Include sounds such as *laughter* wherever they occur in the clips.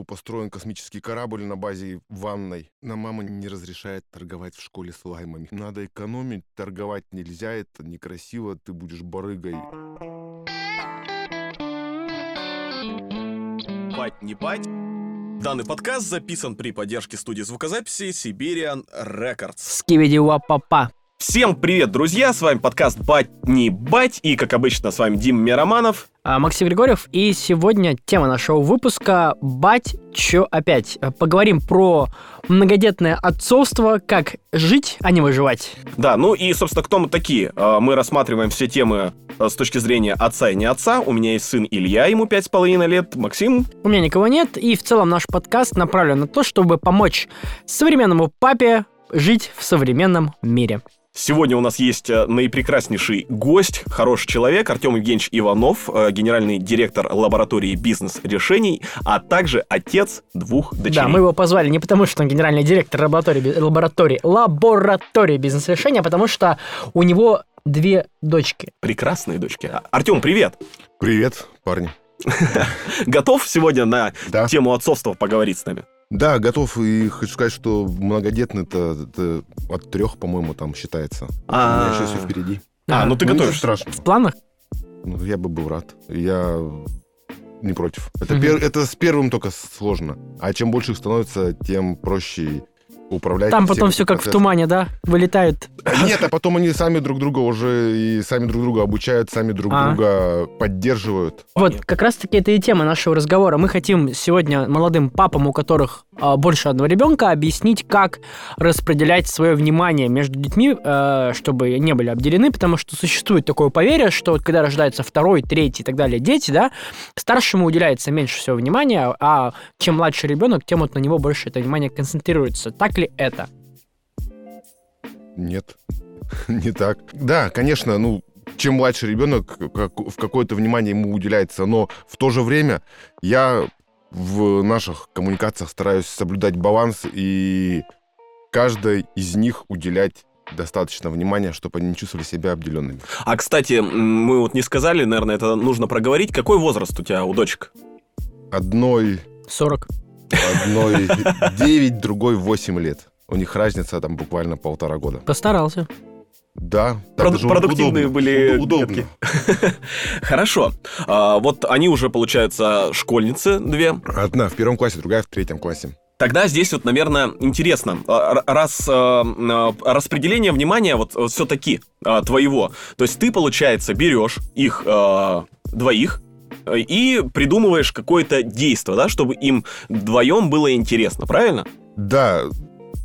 был построен космический корабль на базе ванной. Нам мама не разрешает торговать в школе слаймами. Надо экономить, торговать нельзя, это некрасиво, ты будешь барыгой. Бать не бать. Данный подкаст записан при поддержке студии звукозаписи Siberian Records. Скибиди папа. Всем привет, друзья! С вами подкаст «Бать не бать» и, как обычно, с вами Дим Мироманов. А, Максим Григорьев, и сегодня тема нашего выпуска «Бать, чё опять?». Поговорим про многодетное отцовство, как жить, а не выживать. Да, ну и, собственно, кто мы такие? А, мы рассматриваем все темы а, с точки зрения отца и не отца. У меня есть сын Илья, ему пять с половиной лет. Максим? У меня никого нет, и в целом наш подкаст направлен на то, чтобы помочь современному папе жить в современном мире. Сегодня у нас есть э, наипрекраснейший гость, хороший человек, Артем Евгеньевич Иванов, э, генеральный директор лаборатории бизнес-решений, а также отец двух дочерей. Да, мы его позвали не потому, что он генеральный директор лаборатории, лаборатории, лаборатории бизнес-решения, а потому что у него две дочки. Прекрасные дочки. Артем, привет! Привет, парни. *laughs* Готов сегодня на тему отцовства поговорить с нами? Да, готов. И хочу сказать, что многодетный это, от трех, по-моему, там считается. У А. меня еще все впереди. А, ну ты Ну, готовишь. страшного. В планах? Ну, я бы был рад. Я не против. Это, Мгм. пер- это с первым только сложно. А чем больше их становится, тем проще управлять. Там потом все как в процессом. тумане, да? Вылетают. Нет, а потом они сами друг друга уже и сами друг друга обучают, сами друг А. друга поддерживают. Вот, как раз-таки это и тема нашего разговора. Мы хотим сегодня молодым папам, у которых а, больше одного ребенка, объяснить, как распределять свое внимание между детьми, э, чтобы не были обделены, потому что существует такое поверье, что вот когда рождается второй, третий и так далее дети, да, старшему уделяется меньше всего внимания, а чем младше ребенок, тем вот на него больше это внимание концентрируется. Так ли это? Нет, *laughs* не так. Да, конечно, ну, чем младше ребенок, как, в какое-то внимание ему уделяется, но в то же время я в наших коммуникациях стараюсь соблюдать баланс и каждой из них уделять достаточно внимания, чтобы они не чувствовали себя обделенными. А, кстати, мы вот не сказали, наверное, это нужно проговорить. Какой возраст у тебя у дочек? Одной, 40. одной *laughs* 9, другой 8 лет. У них разница там буквально полтора года. Постарался. Да. так Проду- даже продуктивные удобно. были Уд- Удобно. детки. *laughs* Хорошо. А, вот они уже, получаются, школьницы две. Одна в первом классе, другая в третьем классе. Тогда здесь вот, наверное, интересно, а, раз а, а, распределение внимания вот, все-таки твоего, то есть ты, получается, берешь их а, двоих а, и придумываешь какое-то действие, да, чтобы им вдвоем было интересно, правильно? Да,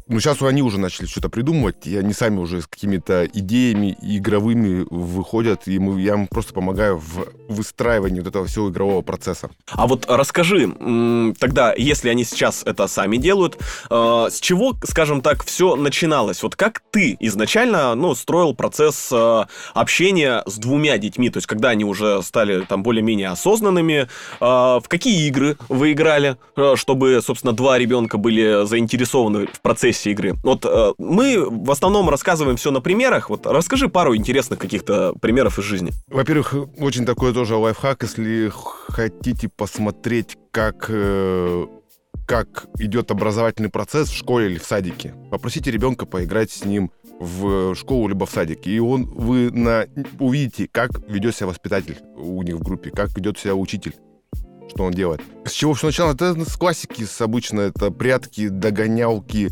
ну сейчас они уже начали что-то придумывать, и они сами уже с какими-то идеями игровыми выходят, и мы, я им просто помогаю в выстраивании вот этого всего игрового процесса. А вот расскажи, тогда, если они сейчас это сами делают, э, с чего, скажем так, все начиналось? Вот как ты изначально, ну, строил процесс э, общения с двумя детьми, то есть когда они уже стали там более-менее осознанными, э, в какие игры вы играли, чтобы, собственно, два ребенка были заинтересованы в процессе игры? Вот э, мы в основном рассказываем все на примерах, вот расскажи пару интересных каких-то примеров из жизни. Во-первых, очень такой тоже лайфхак, если хотите посмотреть, как, э, как идет образовательный процесс в школе или в садике. Попросите ребенка поиграть с ним в школу либо в садике, и он, вы на, увидите, как ведет себя воспитатель у них в группе, как ведет себя учитель что он делает. С чего все началось? Это с классики, с обычно это прятки, догонялки,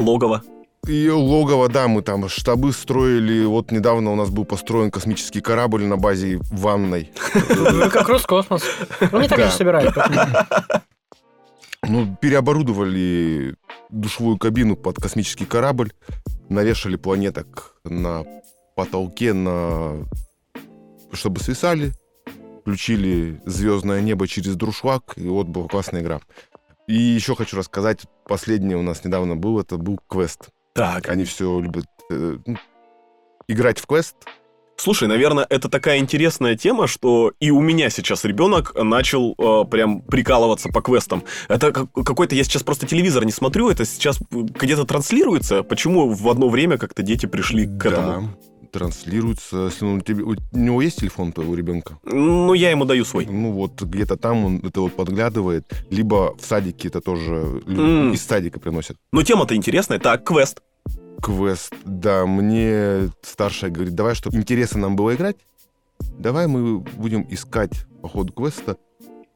Логово. и логово, да, мы там штабы строили. Вот недавно у нас был построен космический корабль на базе ванной. Как Роскосмос. Они так Да. же собирают. Ну, переоборудовали душевую кабину под космический корабль, навешали планеток на потолке, на... чтобы свисали, включили звездное небо через друшлаг, и вот была классная игра. И еще хочу рассказать, последнее у нас недавно был, это был квест. Так, Они все любят э, играть в квест, Слушай, наверное, это такая интересная тема, что и у меня сейчас ребенок начал э, прям прикалываться по квестам. Это как- какой-то, я сейчас просто телевизор не смотрю, это сейчас где-то транслируется. Почему в одно время как-то дети пришли к этому? Транслируется. Если он тебе, у него есть телефон твоего ребенка? Ну, я ему даю свой. Ну вот где-то там он это вот подглядывает, либо в садике это тоже М. из садика приносят. Ну, тема-то интересная. Так, квест. Квест, да, мне старшая говорит, давай, чтобы интересно нам было играть, давай мы будем искать по ходу квеста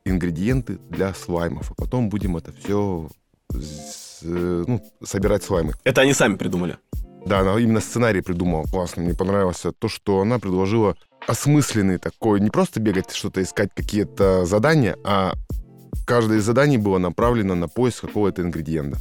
ингредиенты для слаймов, а потом будем это все ну, собирать слаймы. Это они сами придумали. Да, она именно сценарий придумала. Классно, мне понравилось то, что она предложила осмысленный такой, не просто бегать что-то искать какие-то задания, а каждое из заданий было направлено на поиск какого-то ингредиента.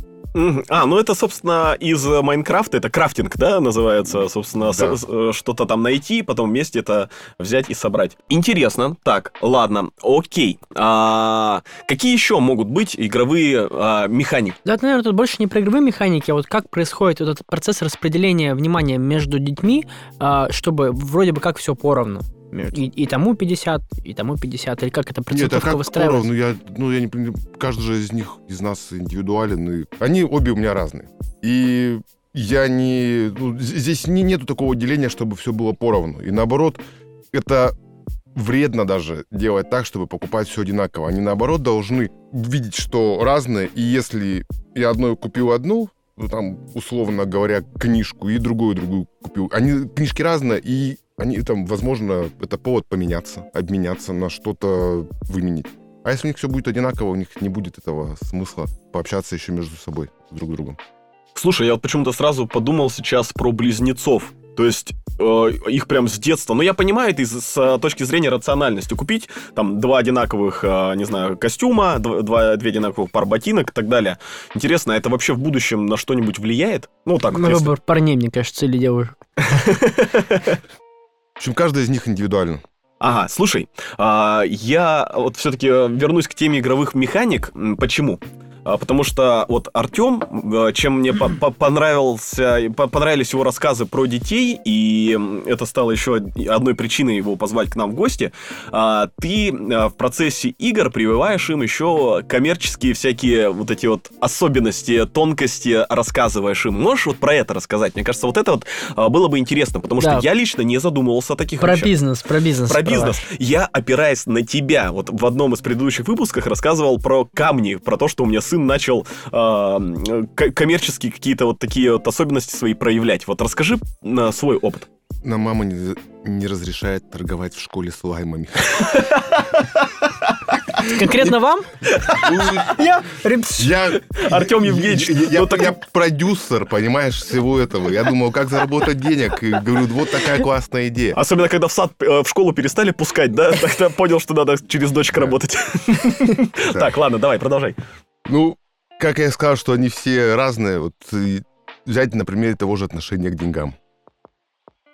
А, ну это, собственно, из э, Майнкрафта, это крафтинг, да, называется, собственно, Да. с- э, что-то там найти, потом вместе это взять и собрать. Интересно. Так, ладно, окей. А, какие еще могут быть игровые а, механики? Да, это, наверное, тут больше не про игровые механики, а вот как происходит вот этот процесс распределения внимания между детьми, а, чтобы вроде бы как все поровну. И, и тому 50, и тому 50, или как эта Нет, а процентовка как выстраивается? поровну? Я, ну, я не понимаю, каждый же из них, из нас индивидуален, и они обе у меня разные. И я не... ну, здесь не, нету такого деления, чтобы все было поровну. И наоборот, это вредно даже делать так, чтобы покупать все одинаково. Они наоборот должны видеть, что разное, и если я одной купил одну, ну, там, условно говоря, книжку, и другую другую купил. Они, книжки разные, и они там, возможно, это повод поменяться, обменяться на что-то выменить. А если у них все будет одинаково, у них не будет этого смысла пообщаться еще между собой, с друг другом. Слушай, я вот почему-то сразу подумал сейчас про близнецов. То есть э, их прям с детства. Но я понимаю это из, с э, точки зрения рациональности. Купить там два одинаковых, э, не знаю, костюма, дв- два, две одинаковых пар ботинок и так далее. Интересно, это вообще в будущем на что-нибудь влияет? Ну, так вот, На если- выбор парней, мне кажется, или девушек. *laughs* В общем, каждая из них индивидуально. Ага, слушай, а, я вот все-таки вернусь к теме игровых механик. Почему? А, Потому что вот Артем, э, чем мне по- по- понравился, по- понравились его рассказы про детей, и это стало еще одной причиной его позвать к нам в гости, а, ты а, в процессе игр прививаешь им еще коммерческие всякие вот эти вот особенности, тонкости рассказываешь им. Можешь вот про это рассказать? Мне кажется, вот это вот а, было бы интересно, потому Да. что я лично не задумывался о таких Про вещах. бизнес, про бизнес. Про бизнес. Я, опираясь на тебя, вот в одном из предыдущих выпусков рассказывал про камни, про то, что у меня сын начал а, к- коммерческие какие-то вот такие вот особенности свои проявлять. Вот расскажи на свой опыт. Нам мама не, не разрешает торговать в школе слаймами. Конкретно вам? Я... Я, Артем Евгеньевич, я, я- ну так- я продюсер, понимаешь, всего этого. Я думал, как заработать денег. И говорю, вот такая *laughs* классная идея. Особенно, когда в сад, э, в школу перестали пускать, да? *laughs* Тогда понял, что надо через дочек Да. работать. *laughs* Так, ладно, давай, продолжай. Ну, как я сказал, что они все разные. Вот взять, например, того же отношения к деньгам.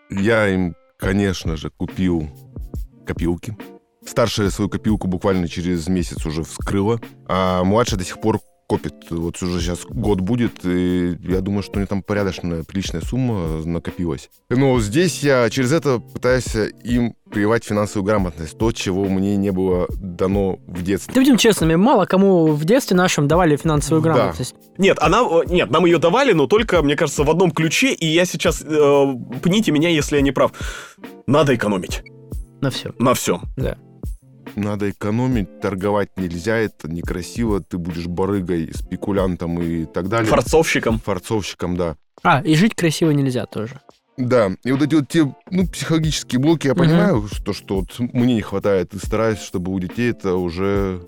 Я им, конечно же, купил копилки. Старшая свою копилку буквально через месяц уже вскрыла, а младшая до сих пор копит. Вот уже сейчас год будет, и я думаю, что у нее там порядочная, приличная сумма накопилась. Но здесь я через это пытаюсь им прививать финансовую грамотность, то, чего мне не было дано в детстве. Да будем честными, мало кому в детстве нашем давали финансовую Да. грамотность. Нет, она, э, нет, нам ее давали, но только, мне кажется, в одном ключе, и я сейчас, э, пните меня, если я не прав, надо экономить На все. на всем. Да. Надо экономить, торговать нельзя, это некрасиво, ты будешь барыгой, спекулянтом и так далее. Форцовщиком. Форцовщиком, да. А, и жить красиво нельзя тоже. Да, и вот эти вот те, ну, психологические блоки, я понимаю, что, что вот мне не хватает, и стараюсь, чтобы у детей это уже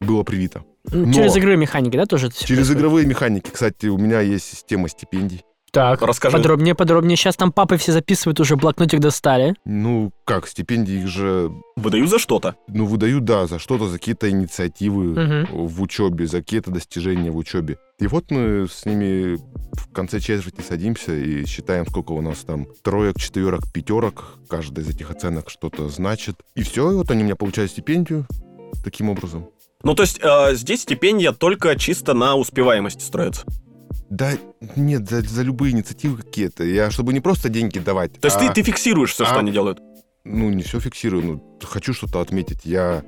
было привито. Ну, Но- Через игровые механики, да, тоже это Через происходит? игровые механики, кстати, у меня есть система стипендий. Так, Расскажи. подробнее, подробнее. Сейчас там папы все записывают, уже блокнотик достали. Ну, как, стипендии их же, Выдаю за что-то. ну, выдают, да, за что-то, за какие-то инициативы Мгм. в учебе, за какие-то достижения в учебе. И вот мы с ними в конце четверти садимся и считаем, сколько у нас там троек, четверок, пятерок. Каждая из этих оценок что-то значит. И все, и вот они у меня получают стипендию таким образом. Ну, то есть э, здесь стипендия только чисто на успеваемости строится. Да нет, за, за любые инициативы какие-то. Я, чтобы не просто деньги давать, То есть а, ты, ты фиксируешь все, что а- они делают. ну, не все фиксирую, ну, хочу что-то отметить. Я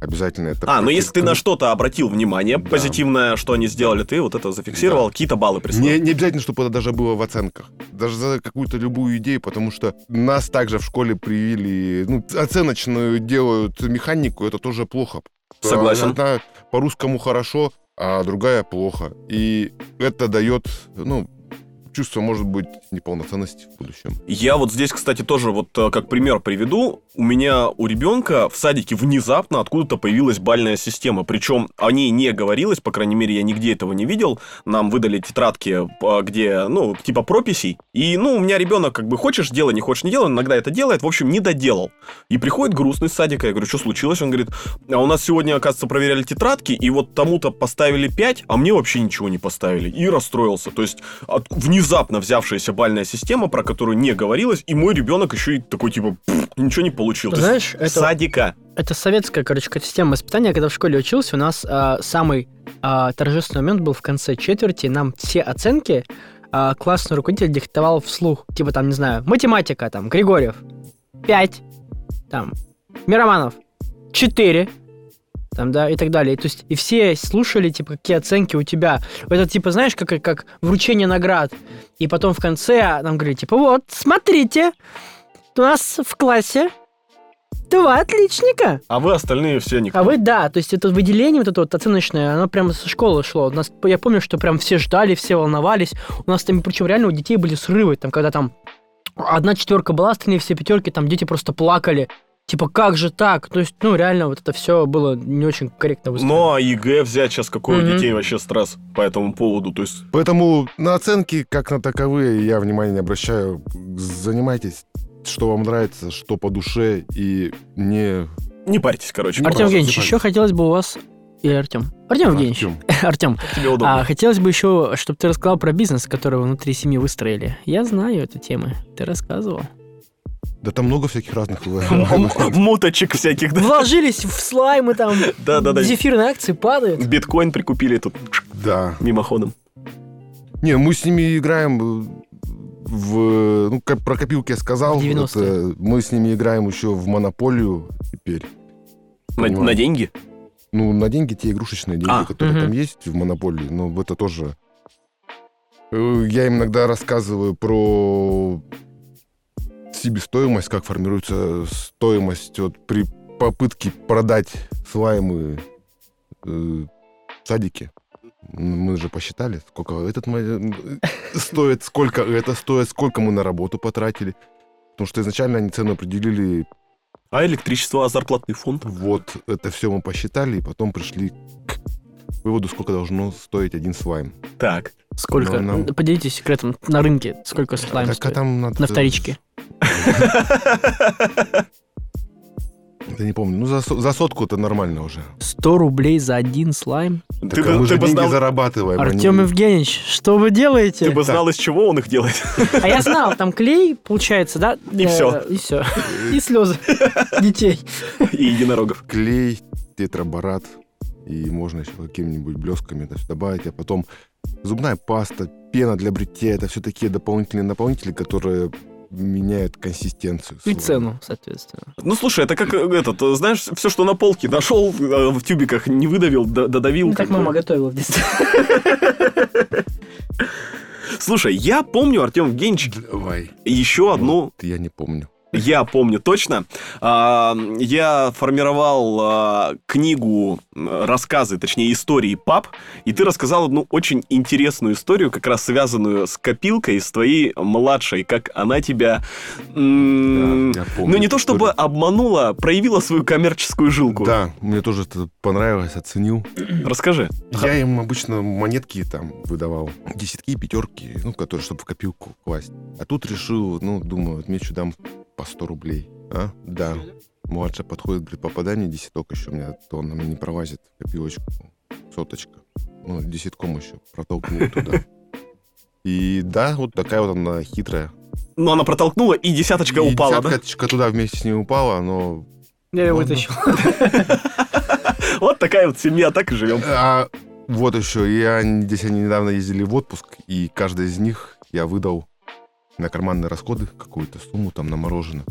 Обязательно это... А, ну прокру- если ты на что-то обратил внимание Да. позитивное, что они сделали, ты вот это зафиксировал, Да. какие-то баллы присвоил. Не, не обязательно, чтобы это даже было в оценках. Даже за какую-то любую идею, потому что нас также в школе привили, ну, оценочную делают механику, это тоже плохо. Согласен. Одна по-русскому хорошо, а другая плохо. И это дает, ну, чувство, может быть, неполноценности в будущем. Я вот здесь, кстати, тоже вот э, как пример приведу. У меня у ребенка в садике внезапно откуда-то появилась бальная система. Причем о ней не говорилось, по крайней мере, я нигде этого не видел. Нам выдали тетрадки, э, где, ну, типа прописей. И, ну, у меня ребенок как бы хочешь делай, не хочешь не делай, иногда это делает. В общем, не доделал. И приходит грустный с садика. Я говорю, что случилось? Он говорит, а у нас сегодня, оказывается, проверяли тетрадки, и вот тому-то поставили 5, а мне вообще ничего не поставили. И расстроился. То есть от- внезапно взявшаяся бальная система, про которую не говорилось, и мой ребенок еще и такой, типа, «Пф, ничего не получил. Знаешь, это, Садика. это советская, короче, система воспитания. Когда в школе учился, у нас а, самый а, торжественный момент был в конце четверти. Нам все оценки а, классный руководитель диктовал вслух. Типа там, не знаю, математика, там, Григорьев, 5, там, Мироманов, 4, там, да, и так далее. То есть, и все слушали, типа, какие оценки у тебя. Это, типа, знаешь, как, как вручение наград. И потом в конце нам говорили, типа, вот, смотрите, у нас в классе два отличника. А вы остальные все никто. А вы, да, то есть это выделение вот это вот оценочное, оно прямо со школы шло. У нас, я помню, что прям все ждали, все волновались. У нас там, причем реально у детей были срывы, там, когда там одна четверка была, остальные все пятерки, там дети просто плакали. Типа, как же так? То есть, ну, реально, вот это все было не очень корректно выстроено. Но ЕГЭ взять сейчас, какой у Мгм. детей вообще стресс по этому поводу. То есть, Поэтому на оценки, как на таковые, я внимания не обращаю. Занимайтесь, что вам нравится, что по душе, и не... не парьтесь, короче. Артем Евгеньевич, еще хотелось бы у вас... И Артем. Артем Евгеньевич. *laughs* Артем. Тебе а, хотелось бы еще, чтобы ты рассказал про бизнес, который вы внутри семьи выстроили. Я знаю эту тему. Ты рассказывал. Да там много всяких разных... *laughs* Муточек всяких, да? Вложились в слаймы там. Да-да-да. Зефирные акции падают. Биткоин прикупили тут Да. мимоходом. Не, мы с ними играем э, в... Ну, как про копилки я сказал. В 90-е. это мы с ними играем еще в монополию теперь. На, Понимаю. на деньги? Ну, на деньги те игрушечные деньги, А. которые Мгм. там есть в монополии, но это тоже... Э, Я им иногда рассказываю про себестоимость, как формируется стоимость вот, при попытке продать слаймы э, в садике. Мы же посчитали, сколько этот *laughs* стоит, сколько это стоит, сколько мы на работу потратили. Потому что изначально они цену определили А электричество, а зарплатный фонд? вот это все мы посчитали, и потом пришли к выводу, сколько должно стоить один слайм. Так. Сколько? Нам- Поделитесь секретом на рынке. Сколько слайм Так, а стоит? там надо... На вторичке. Да не помню. Ну, за, за сотку это нормально уже. 100 рублей за один слайм. Так, Ты а бы- мы ты же бы деньги знал- зарабатываем. а Артем не- Евгеньевич, что вы делаете? Ты бы знал, из чего он их делает. А я знал, там клей, получается, да? И Э, всё. И все. И слезы детей. И единорогов. Клей, тетраборат, и можно еще какими-нибудь блесками это все добавить, а потом зубная паста, пена для бритья, это все такие дополнительные наполнители, которые меняют консистенцию. И слайма. цену, соответственно. Ну, слушай, это как э, этот, знаешь, все, что на полке нашел э, в тюбиках, не выдавил, додавил. Ну, так как бы. мама готовила в детстве. Слушай, я помню, Артем Евгеньевич, Давай. еще одну я не помню. Я помню точно. А, Я формировал а, книгу, рассказы, точнее, истории пап, и ты рассказал одну очень интересную историю, как раз связанную с копилкой, с твоей младшей, как она тебя, м, Да, ну не то чтобы историю. обманула, проявила свою коммерческую жилку. Да, мне тоже это понравилось, оценил. Расскажи. Я им обычно монетки там выдавал, десятки, пятерки, ну, которые, чтобы в копилку класть. А тут решил, ну, думаю, отмечу, дам по 100 рублей. А? Да. Младшая подходит, говорит, попадание десяток еще у меня, то он на меня не пролазит в копилочку. Соточка. Ну, десятком еще протолкнул туда. *laughs* И да, вот такая вот она хитрая. Ну, она протолкнула, и десяточка И упала, да? десяточка туда вместе с ней упала, но... Я ее вытащил. *laughs* Вот такая вот семья, так и живем. А вот еще, я здесь они недавно ездили в отпуск, и каждый из них я выдал на карманные расходы какую-то сумму там на мороженое.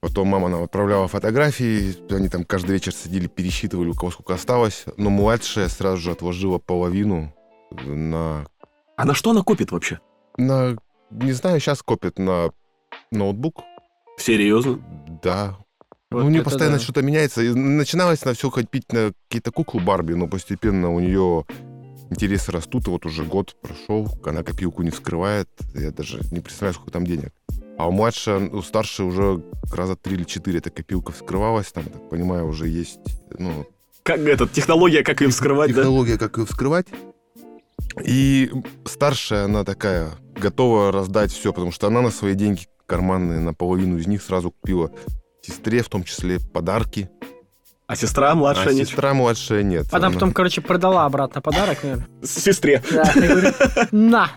Потом мама нам отправляла фотографии, они там каждый вечер сидели, пересчитывали, у кого сколько осталось. Но младшая сразу же отложила половину на... А на что она копит вообще? на не знаю, сейчас копит на ноутбук. Серьезно? Да. Вот ну, у нее постоянно да. что-то меняется. И начиналось на все копить на какие-то куклы Барби, но постепенно у нее интересы растут, и вот уже год прошел, она копилку не вскрывает, я даже не представляю, сколько там денег. А у младшей, у старшей уже раза три или четыре эта копилка вскрывалась, там, так понимаю, уже есть, ну, Как эта технология, как ее вскрывать, да? технология, как ее вскрывать. И старшая, она такая, готова раздать все, потому что она на свои деньги карманные, на половину из них сразу купила сестре, в том числе подарки. А сестра младшая а нет? сестра младшая нет. Она Она- потом, короче, продала обратно подарок, наверное. Сестре. Да, говорю, на.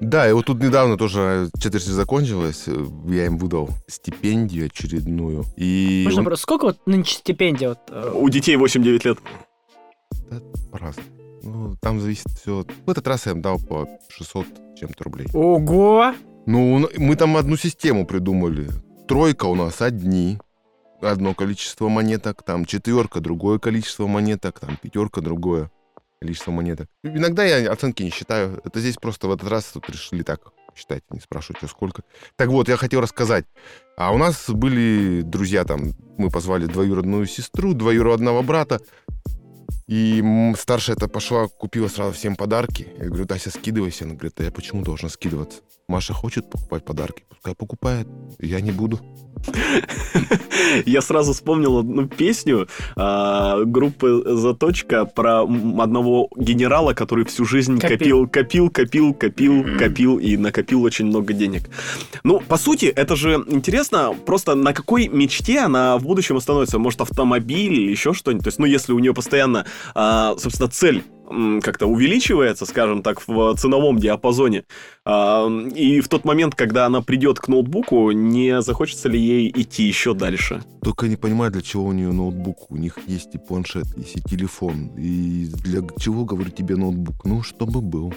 Да, и вот тут недавно тоже четверть закончилась, э, я им выдал стипендию очередную. И Можно он- просто... Сколько вот нынче стипендия? Вот, э, У детей 8-9 лет. Да, по-разному. Ну, там зависит все. В этот раз я им дал по 600 чем-то рублей. Ого! Ну, мы там одну систему придумали. Тройка у нас одни, одно количество монеток, там четверка другое количество монеток, там пятерка другое количество монеток. Иногда я оценки не считаю. Это здесь просто в этот раз тут решили так считать, не спрашивать, что сколько. Так вот, я хотел рассказать. А у нас были друзья там, мы позвали двоюродную сестру, двоюродного брата, и старшая это пошла, купила сразу всем подарки. Я говорю, Тася, скидывайся. Она говорит, а я почему должна скидываться? Маша хочет покупать подарки, пускай покупает. Я не буду. Я сразу вспомнил одну песню а, группы «Заточка» про одного генерала, который всю жизнь Копил. копил, копил, копил, копил, копил и накопил очень много денег. Ну, по сути, это же интересно, просто на какой мечте она в будущем остановится? Может, автомобиль или еще что-нибудь? То есть, ну, если у нее постоянно, а, собственно, цель как-то увеличивается, скажем так, в ценовом диапазоне, а, и в тот момент, когда она придет к ноутбуку, не захочется ли ей идти еще дальше? Только не понимаю, для чего у нее ноутбук. У них есть и планшет, есть и телефон. И для чего, говорю тебе, ноутбук? Ну, чтобы был.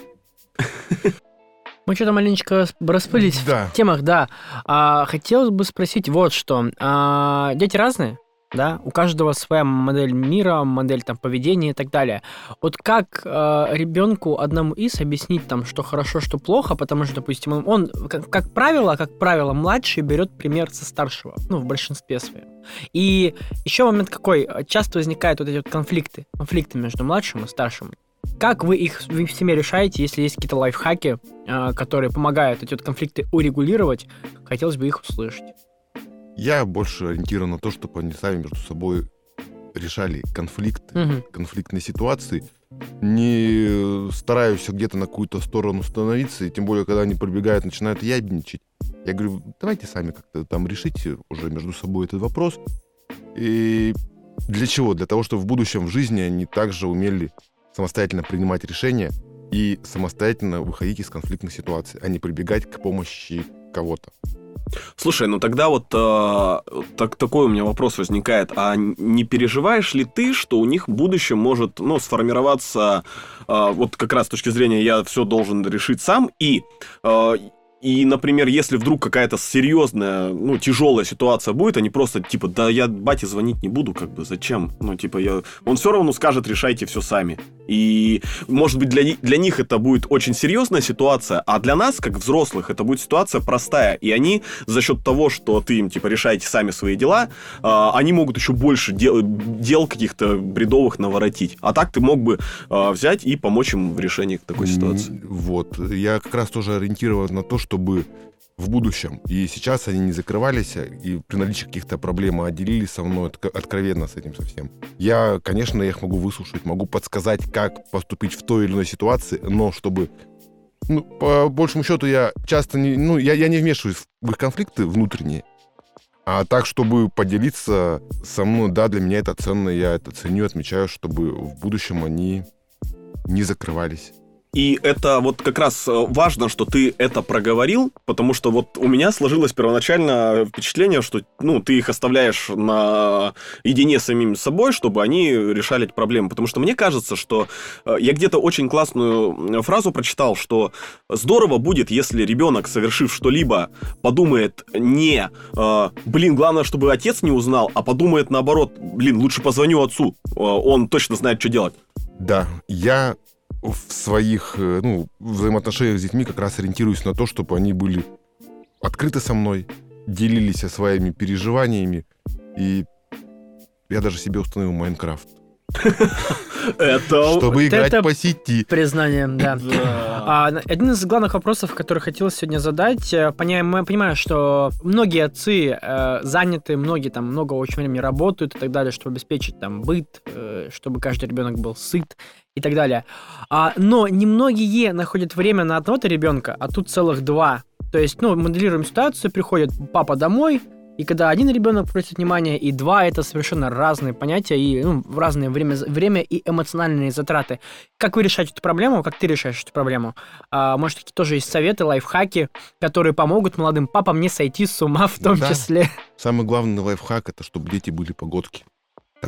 Мы что-то маленечко рас- распылились Да. в темах, да. А, хотелось бы спросить вот что. А, дети разные? Да, у каждого своя модель мира, модель там поведения и так далее. Вот как ребенку одному из объяснить там, что хорошо, что плохо, потому что, допустим, он, он, как, как правило, как правило, младший берет пример со старшего, ну, в большинстве своем. И еще момент какой, часто возникают вот эти вот конфликты, конфликты между младшим и старшим. Как вы их в семье решаете, если есть какие-то лайфхаки, э, которые помогают эти вот конфликты урегулировать? Хотелось бы их услышать. Я больше ориентирован на то, чтобы они сами между собой решали конфликты, Мгм. конфликтные ситуации. Не стараюсь где-то на какую-то сторону становиться, и тем более, когда они прибегают, начинают ябничать. Я говорю, давайте сами как-то там решите уже между собой этот вопрос. И для чего? Для того, чтобы в будущем в жизни они также умели самостоятельно принимать решения и самостоятельно выходить из конфликтных ситуаций, а не прибегать к помощи кого-то. Слушай, ну тогда вот э, так, такой у меня вопрос возникает. А не переживаешь ли ты, что у них в будущем может ну, сформироваться э, вот как раз с точки зрения я все должен решить сам и э, и, например, если вдруг какая-то серьезная, ну, тяжелая ситуация будет, они просто, типа, да я бате звонить не буду, как бы, зачем? Ну, типа, я... он все равно скажет, решайте все сами. И, может быть, для, для них это будет очень серьезная ситуация, а для нас, как взрослых, это будет ситуация простая. И они за счет того, что ты им, типа, решаете сами свои дела, а, они могут еще больше дел, дел каких-то бредовых наворотить. А так ты мог бы а, взять и помочь им в решении такой ситуации. Вот. Я как раз тоже ориентирован на то, чтобы в будущем. И сейчас они не закрывались, а, и при наличии каких-то проблем а со мной отк- откровенно с этим совсем. Я, конечно, я их могу выслушать, могу подсказать, как поступить в той или иной ситуации, но чтобы... Ну, по большему счету, я часто не... Ну, я, я не вмешиваюсь в их конфликты внутренние, а так, чтобы поделиться со мной, да, для меня это ценно, я это ценю, отмечаю, чтобы в будущем они не закрывались. И это вот как раз э, важно, что ты это проговорил, потому что вот у меня сложилось первоначально впечатление, что ну, ты их оставляешь на едине с самим собой, чтобы они решали эти проблемы. Потому что мне кажется, что э, я где-то очень классную фразу прочитал, что здорово будет, если ребенок, совершив что-либо, подумает не э, «блин, главное, чтобы отец не узнал», а подумает наоборот «блин, лучше позвоню отцу, он точно знает, что делать». Да, я в своих э, ну, взаимоотношениях с детьми как раз ориентируюсь на то, чтобы они были открыты со мной, делились своими переживаниями. И я даже себе установил Майнкрафт. Это... *laughs* Чтобы играть по сети. Признание, *laughs* да. А, один из главных вопросов, который хотелось сегодня задать, э, понимаю, понимаю, что многие отцы э, заняты, многие там много очень времени работают и так далее, чтобы обеспечить там быт, э, чтобы каждый ребенок был сыт и так далее. А, но немногие находят время на одного-то ребенка, а тут целых два. То есть, ну, моделируем ситуацию, приходит папа домой, и когда один ребенок просит внимания, и два это совершенно разные понятия и ну, разное время, время и эмоциональные затраты. Как вы решаете эту проблему? Как ты решаешь эту проблему? А, может, какие тоже есть советы, лайфхаки, которые помогут молодым папам не сойти с ума в том Да. числе? Самый главный лайфхак это чтобы дети были погодки. *laughs*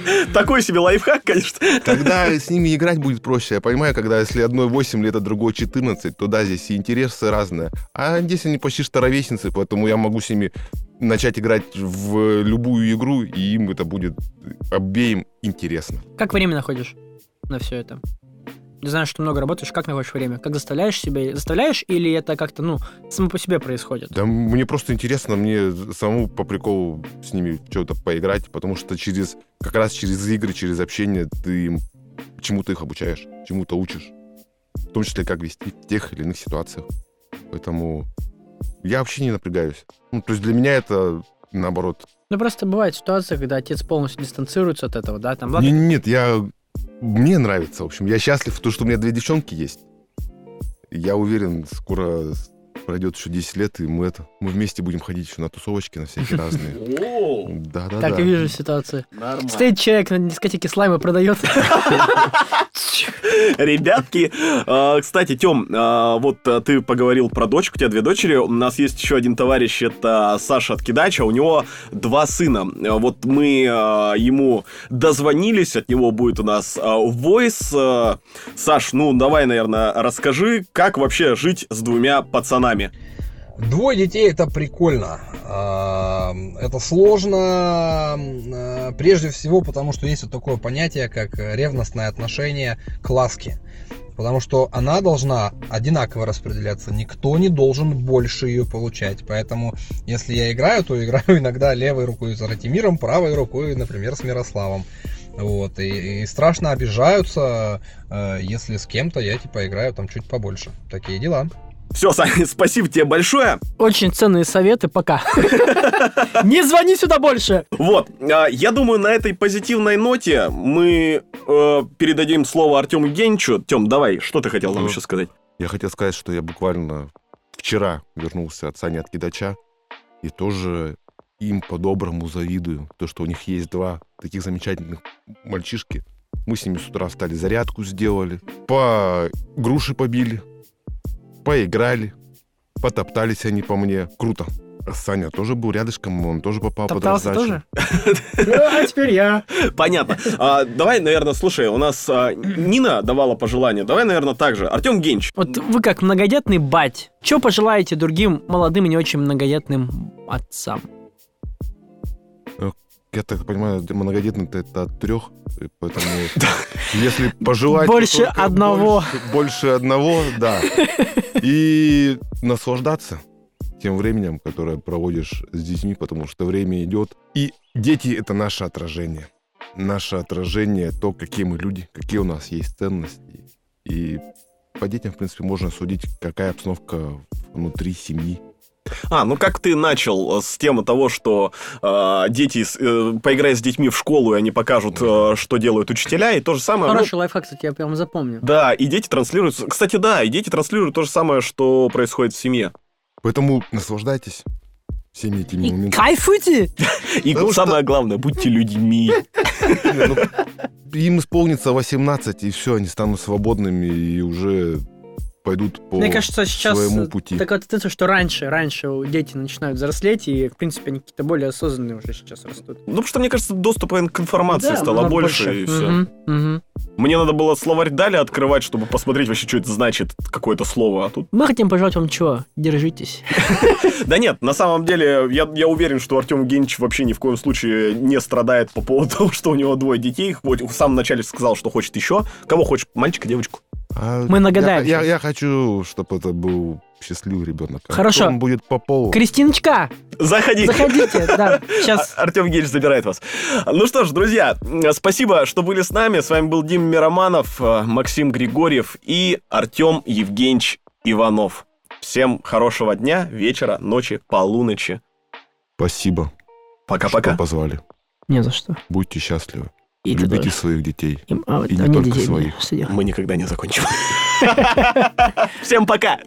*laughs* Такой себе лайфхак, конечно. Тогда с ними играть будет проще. Я понимаю, когда если одной 8 лет, а другой 14, то да, здесь и интересы разные. А здесь они почти что ровесницы, поэтому я могу с ними начать играть в любую игру, и им это будет обеим интересно. Как время находишь на все это? Знаю, что много работаешь. Как находишь время? Как заставляешь себя? Заставляешь или это как-то, ну, само по себе происходит? Да мне просто интересно, мне самому по приколу с ними что-то поиграть, потому что через как раз через игры, через общение ты чему-то их обучаешь, чему-то учишь. В том числе, как вести в тех или иных ситуациях. Поэтому я вообще не напрягаюсь. Ну, то есть для меня это наоборот. Ну, просто бывает ситуация, когда отец полностью дистанцируется от этого, да? Там, ладно, Не- Нет, я... Мне нравится, в общем. Я счастлив, то, что у меня две девчонки есть. Я уверен, скоро пройдет еще 10 лет, и мы это... Мы вместе будем ходить еще на тусовочки, на всякие разные. *laughs* Да-да-да. так и вижу ситуацию. Нормально. Стоит человек на дискотеке слайма продает. *laughs* Ребятки, э, кстати, Тём, э, вот э, ты поговорил про дочку, у тебя две дочери, у нас есть еще один товарищ, это Саша Откидача, у него два сына. Вот мы ему дозвонились, от него будет у нас войс. Саш, ну давай, наверное, расскажи, как вообще жить с двумя пацанами. Двое детей это прикольно. А, Это сложно, а, прежде всего, потому что есть вот такое понятие, как ревностное отношение к ласке. Потому что она должна одинаково распределяться. Никто не должен больше ее получать. Поэтому, если я играю, то играю *laughs* иногда левой рукой с Ратимиром, правой рукой, например, с Мирославом. Вот, и, и страшно обижаются, э, если с кем-то я типа играю там чуть побольше. Такие дела. Все, Саня, *laughs* спасибо тебе большое. Очень ценные советы, пока. *laughs* Не звони сюда больше! Вот, а, я думаю, на этой позитивной ноте мы э, передадим слово Артему Генчу. Тем, давай, что ты хотел нам еще сказать? Я хотел сказать, что я буквально вчера вернулся от Сани Откидача, и тоже им по-доброму завидую. То, что у них есть два таких замечательных мальчишки. Мы с ними с утра встали, зарядку сделали, по груши побили, поиграли, потоптались они по мне. Круто. А Саня тоже был рядышком, он тоже попал под Топтался раздачу. тоже? *laughs* А теперь я. Понятно. А, давай, наверное, слушай, у нас а, Нина давала пожелание. Давай, наверное, так же. Артем Генч. Вот вы как многодетный бать, что пожелаете другим молодым и не очень многодетным отцам? Я так понимаю, многодетный это от трех, поэтому *laughs* если пожелать... Больше одного. Больше одного, да. *laughs* И наслаждаться тем временем, которое проводишь с детьми, потому что время идет. И дети — это наше отражение. Наше отражение, то, какие мы люди, какие у нас есть ценности. И по детям, в принципе, можно судить, какая обстановка внутри семьи. А, ну как ты начал с темы того, что э, дети, э, поиграя с детьми в школу, и они покажут, э, что делают учителя, и то же самое... ну, Хороший лайфхак, кстати, я прям запомню. да, и дети транслируют... Кстати, да, и дети транслируют то же самое, что происходит в семье. Поэтому наслаждайтесь всеми этими И моментами. кайфуйте! *laughs* И Потому что- самое главное, будьте людьми. *laughs* Ну, им исполнится 18, и все, они станут свободными и уже пойдут по Мне кажется, сейчас своему пути. так вот это, что раньше, раньше дети начинают взрослеть, и, в принципе, они какие-то более осознанные уже сейчас растут. Ну, потому что, мне кажется, доступа к информации Да, стало много больше, и все. Мгм, мгм. Мне надо было словарь Дали открывать, чтобы посмотреть вообще, что это значит, какое-то слово. А тут... Мы хотим пожелать вам чего? Держитесь. *laughs* Да нет, на самом деле, я, я уверен, что Артем Генич вообще ни в коем случае не страдает по поводу *laughs* того, что у него двое детей. Вот В самом начале сказал, что хочет еще. Кого хочет? Мальчика, девочку? А Мы нагадаем Я, я, я хочу, чтобы это был счастливый ребенок. А Хорошо. Он будет по полу. Кристиночка, Заходи. заходите, *laughs* да, сейчас. Артем Генич забирает вас. Ну что ж, друзья, спасибо, что были с нами. С вами был Дим Мироманов, э, Максим Григорьев и Артем Евгеньевич Иванов. Всем хорошего дня, вечера, ночи, полуночи. Спасибо, Пока-пока. что позвали. Не за что. Будьте счастливы. И Любите тоже. своих детей. Им- а, и не только детей, своих. Мы никогда не закончим. *laughs* Всем пока!